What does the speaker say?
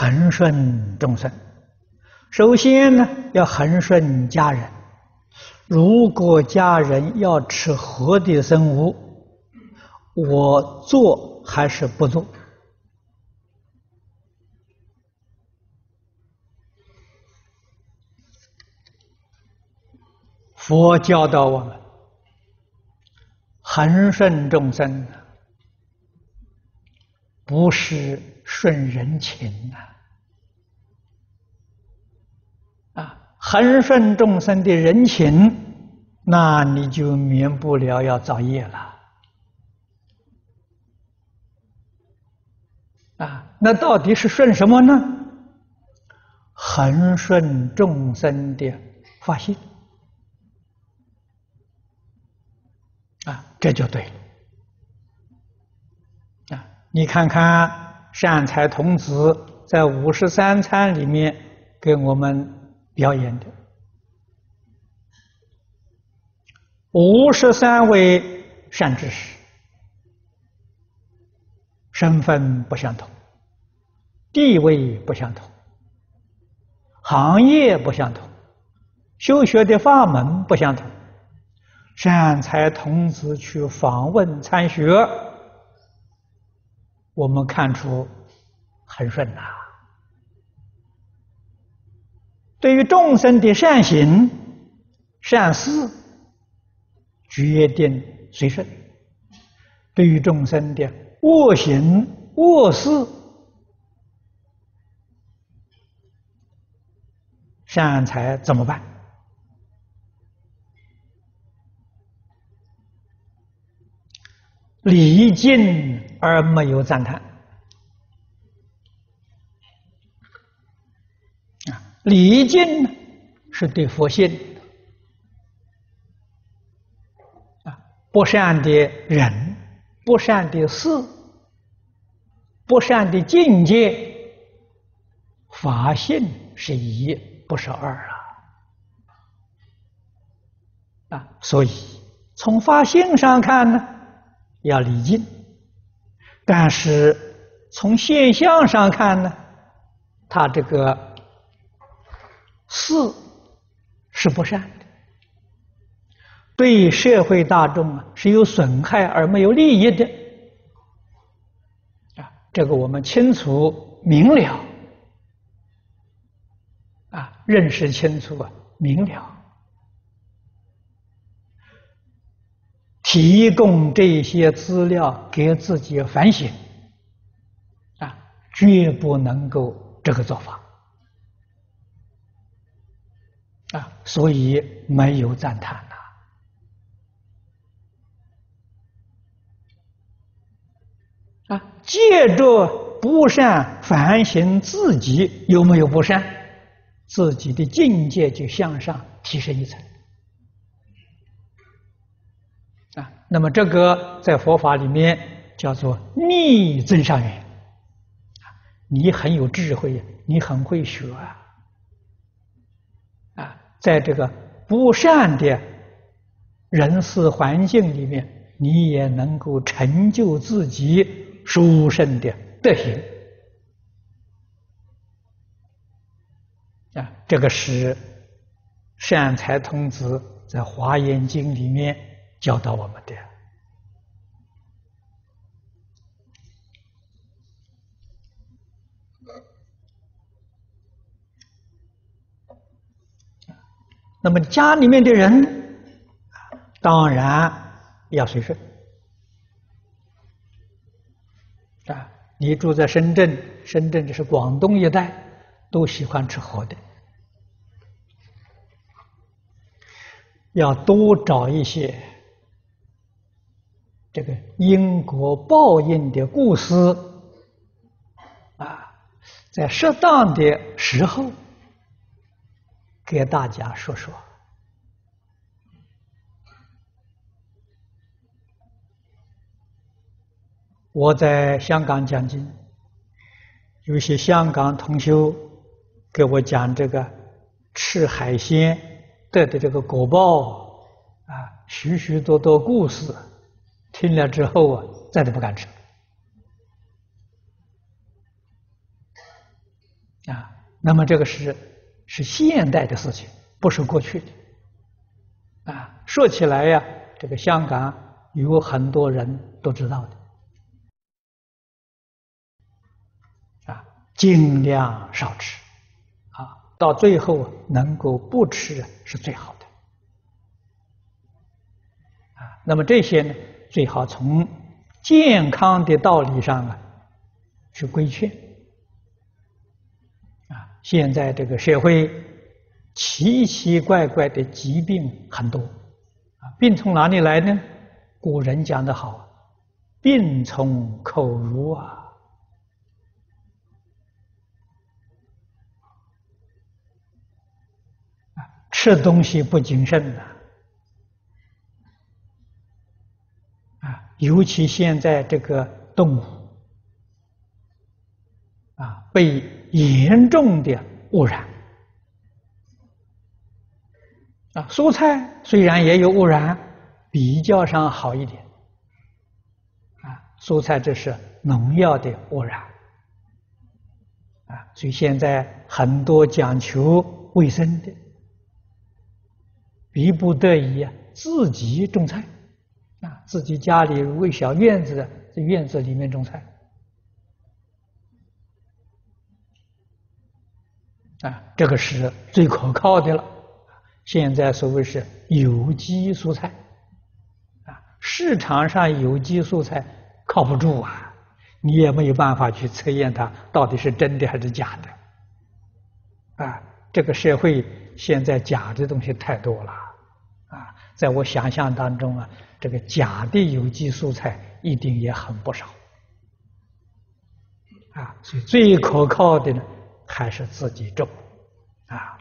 恒顺众生。首先呢，要恒顺家人。如果家人要吃活的生物，我做还是不做？佛教导我们恒顺众生，不是顺人情呐！啊，恒顺众生的人情，那你就免不了要造业了。啊，那到底是顺什么呢？恒顺众生的发心。啊，这就对了。啊，你看看善财童子在五十三参里面给我们表演的五十三位善知识，身份不相同，地位不相同，行业不相同，修学的法门不相同。善财童子去访问参学，我们看出很顺呐。对于众生的善行、善事，决定随顺；对于众生的恶行、恶事，善财怎么办？礼敬而没有赞叹啊！礼敬是对佛性啊，不善的人、不善的事、不善的境界，法性是一，不是二啊！啊，所以从法性上看呢，要礼敬，但是从现象上看呢，他这个事是不善的，对社会大众啊是有损害而没有利益的。啊，这个我们清楚明了。啊，认识清楚啊，明了。提供这些资料给自己反省，啊，绝不能够这个做法，啊，所以没有赞叹呐，啊，借着不善反省自己有没有不善，自己的境界就向上提升一层。那么这个在佛法里面叫做逆增上缘。你很有智慧，你很会学啊，啊，在这个不善的人事环境里面，你也能够成就自己殊胜的德行。啊，这个是善财童子在《华严经》里面。教导我们的，那么家里面的人，当然要随顺啊！你住在深圳，深圳就是广东一带，都喜欢吃好的，要多找一些。这个因果报应的故事啊，在适当的时候给大家说说。我在香港讲经，有些香港同修给我讲这个吃海鲜得的这个果报啊，许许多多故事。听了之后啊，再都不敢吃。啊，那么这个是是现代的事情，不是过去的。啊，说起来呀，这个香港有很多人都知道的，啊，尽量少吃，啊，到最后能够不吃是最好的。啊，那么这些呢，最好从健康的道理上啊去规劝啊。现在这个社会奇奇怪怪的疾病很多，啊，病从哪里来呢？古人讲得好，病从口入啊，吃东西不谨慎呐，啊，尤其现在这个动物，啊，被。严重的污染啊！蔬菜虽然也有污染，比较上好一点啊。蔬菜这是农药的污染啊，所以现在很多讲求卫生的，逼不得已，自己种菜啊，自己家里有个小院子，在院子里面种菜。啊，这个是最可靠的了。现在所谓是有机蔬菜，啊，市场上有机蔬菜靠不住啊，你也没有办法去测验它到底是真的还是假的。啊，这个社会现在假的东西太多了，啊，在我想象当中啊，这个假的有机蔬菜一定也很不少。啊，所以最可靠的呢。还是自己种，啊。